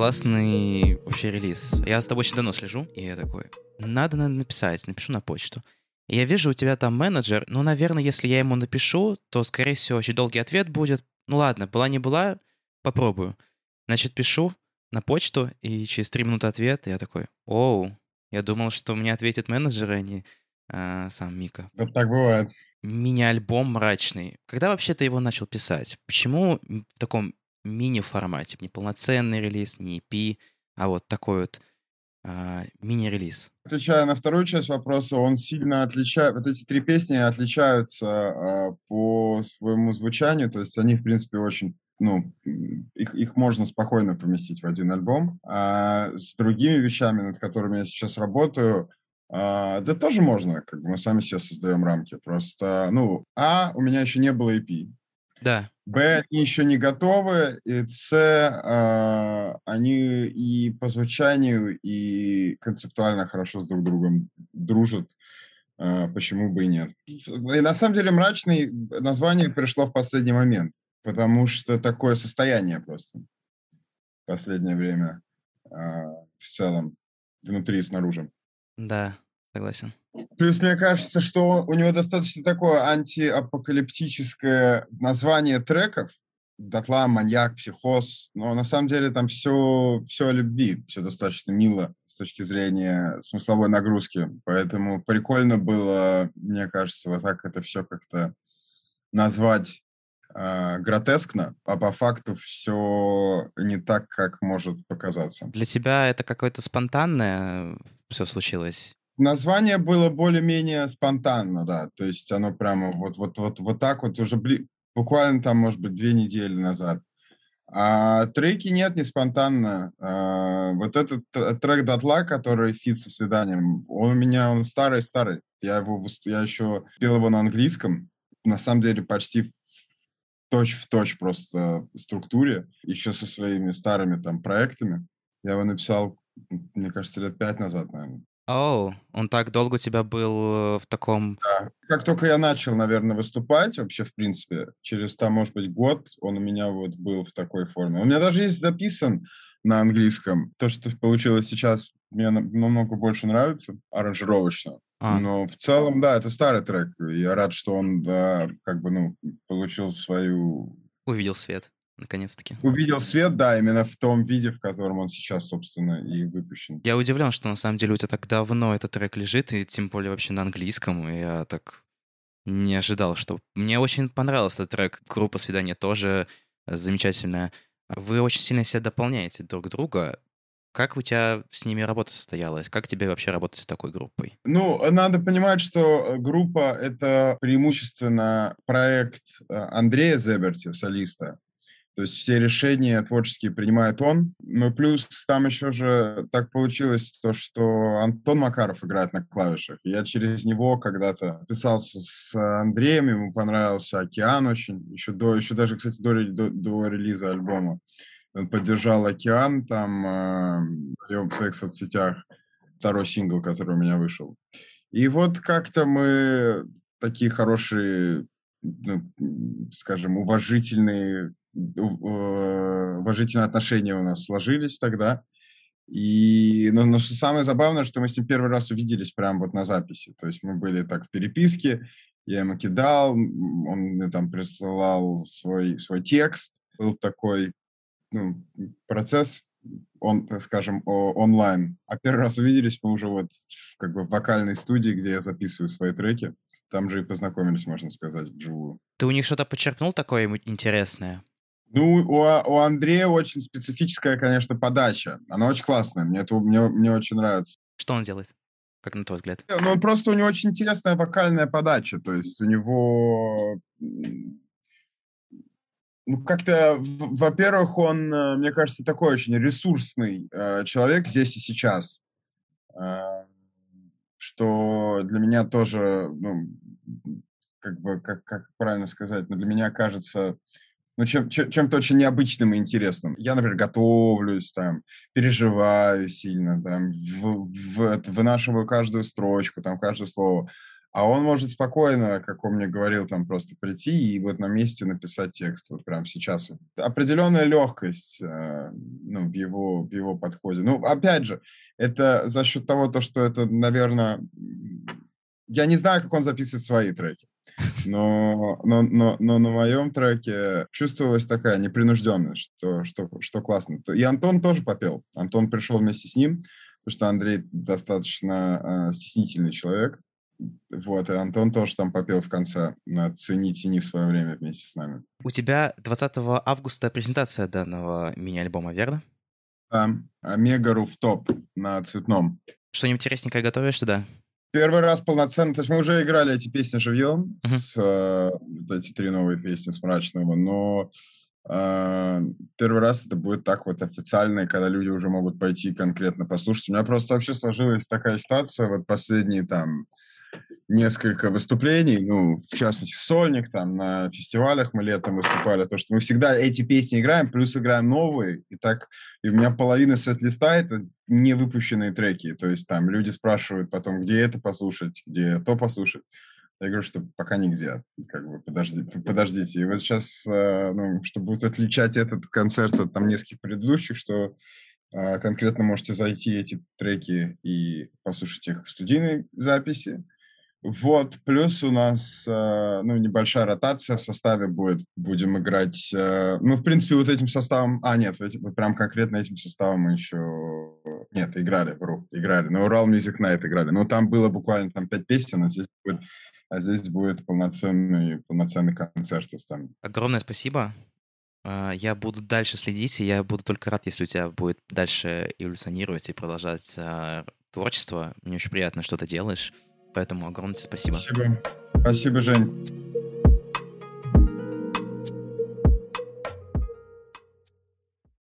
классный вообще релиз. Я с тобой очень давно слежу, и я такой, надо, надо написать, напишу на почту. И я вижу, у тебя там менеджер, ну, наверное, если я ему напишу, то, скорее всего, очень долгий ответ будет. Ну ладно, была не была, попробую. Значит, пишу на почту, и через три минуты ответ, и я такой, оу, я думал, что мне ответит менеджер, а не а, сам Мика. Вот так бывает. Мини-альбом мрачный. Когда вообще ты его начал писать? Почему в таком мини-формате? Не полноценный релиз, не EP, а вот такой вот а, мини-релиз. Отвечая на вторую часть вопроса, он сильно отличает, вот эти три песни отличаются а, по своему звучанию, то есть они, в принципе, очень ну, их, их можно спокойно поместить в один альбом. А с другими вещами, над которыми я сейчас работаю, а, да тоже можно, как бы мы сами себе создаем рамки. Просто, ну, а, у меня еще не было EP. Да. Б, они еще не готовы, и С, э, они и по звучанию, и концептуально хорошо с друг другом дружат. Э, почему бы и нет? И на самом деле мрачный название пришло в последний момент, потому что такое состояние просто в последнее время э, в целом, внутри и снаружи. Да, согласен. Плюс мне кажется, что у него достаточно такое антиапокалиптическое название треков. Дотла, маньяк, психоз. Но на самом деле там все, все о любви. Все достаточно мило с точки зрения смысловой нагрузки. Поэтому прикольно было, мне кажется, вот так это все как-то назвать э, гротескно, а по факту все не так, как может показаться. Для тебя это какое-то спонтанное все случилось? Название было более-менее спонтанно, да, то есть оно прямо вот, вот, вот, вот так вот уже бли... буквально там, может быть, две недели назад. А треки нет, не спонтанно. А, вот этот трек Датла, который feat со свиданием, он у меня, он старый-старый. Я его, я еще пел его на английском, на самом деле почти в точь в точь просто структуре, еще со своими старыми там проектами. Я его написал, мне кажется, лет пять назад, наверное. Оу, он так долго у тебя был э, в таком... Да. Как только я начал, наверное, выступать, вообще, в принципе, через, там, может быть, год он у меня вот был в такой форме. У меня даже есть записан на английском. То, что получилось сейчас, мне намного больше нравится аранжировочно. А. Но в целом, да, это старый трек. Я рад, что он, да, как бы, ну, получил свою... Увидел свет наконец-таки. Увидел свет, да, именно в том виде, в котором он сейчас, собственно, и выпущен. Я удивлен, что на самом деле у тебя так давно этот трек лежит, и тем более вообще на английском, и я так не ожидал, что... Мне очень понравился этот трек. Группа «Свидание» тоже замечательная. Вы очень сильно себя дополняете друг друга. Как у тебя с ними работа состоялась? Как тебе вообще работать с такой группой? Ну, надо понимать, что группа — это преимущественно проект э, Андрея Зеберти, солиста. То есть все решения творческие принимает он. Ну, плюс там еще же так получилось то, что Антон Макаров играет на клавишах. Я через него когда-то писался с Андреем, ему понравился «Океан» очень. Еще, до, еще даже, кстати, до, до, до релиза альбома. Он поддержал «Океан» там э, в своих соцсетях. Второй сингл, который у меня вышел. И вот как-то мы такие хорошие ну, скажем, уважительные уважительные отношения у нас сложились тогда. И, но, но самое забавное, что мы с ним первый раз увиделись прямо вот на записи. То есть мы были так в переписке, я ему кидал, он мне там присылал свой, свой текст. Был такой ну, процесс, он, так скажем, онлайн. А первый раз увиделись мы уже вот в, как бы в вокальной студии, где я записываю свои треки. Там же и познакомились, можно сказать, вживую. Ты у них что-то подчеркнул такое интересное? Ну, у, у Андрея очень специфическая, конечно, подача. Она очень классная. Мне, это, мне, мне очень нравится. Что он делает? Как на твой взгляд? Ну, просто у него очень интересная вокальная подача. То есть у него... Ну, как-то, во-первых, он, э, мне кажется, такой очень ресурсный э, человек здесь и сейчас. Э, что для меня тоже, ну, как бы, как, как правильно сказать, но для меня кажется ну, чем, чем, чем-то очень необычным и интересным. Я, например, готовлюсь, там, переживаю сильно, там, в, в, вынашиваю каждую строчку, там, каждое слово. А он может спокойно, как он мне говорил, там просто прийти и вот на месте написать текст, вот прямо сейчас. Определенная легкость э, ну, в, его, в его подходе. Ну, опять же, это за счет того, то, что это, наверное... Я не знаю, как он записывает свои треки. Но, но, но, но на моем треке чувствовалась такая непринужденность, что, что, что классно. И Антон тоже попел. Антон пришел вместе с ним, потому что Андрей достаточно э, стеснительный человек. Вот, и Антон тоже там попел в конце на «Цени, тени» в свое время вместе с нами. У тебя 20 августа презентация данного мини-альбома, верно? Да, Омега Руфтоп на Цветном. Что-нибудь интересненькое готовишь туда? Первый раз полноценно, то есть мы уже играли эти песни живьем, uh-huh. с, э, вот эти три новые песни с Мрачного, но э, первый раз это будет так вот официально, когда люди уже могут пойти конкретно послушать. У меня просто вообще сложилась такая ситуация, вот последние там несколько выступлений, ну, в частности, Сольник, там, на фестивалях мы летом выступали, то, что мы всегда эти песни играем, плюс играем новые, и так, и у меня половина сет-листа — это не выпущенные треки, то есть там люди спрашивают потом, где это послушать, где то послушать. Я говорю, что пока нигде, как бы, подожди, подождите. И вот сейчас, э, ну, чтобы будет отличать этот концерт от там нескольких предыдущих, что э, конкретно можете зайти эти треки и послушать их в студийной записи, вот, плюс у нас, э, ну, небольшая ротация в составе будет. Будем играть, э, ну, в принципе, вот этим составом... А, нет, вот прям конкретно этим составом мы еще... Нет, играли, вру, играли. На Урал Music Night играли. Но там было буквально там пять песен, а здесь будет, а здесь будет полноценный, полноценный концерт там. Огромное спасибо. Э, я буду дальше следить, и я буду только рад, если у тебя будет дальше эволюционировать и продолжать творчество. Мне очень приятно, что ты делаешь. Поэтому огромное спасибо. Спасибо. Спасибо, Жень.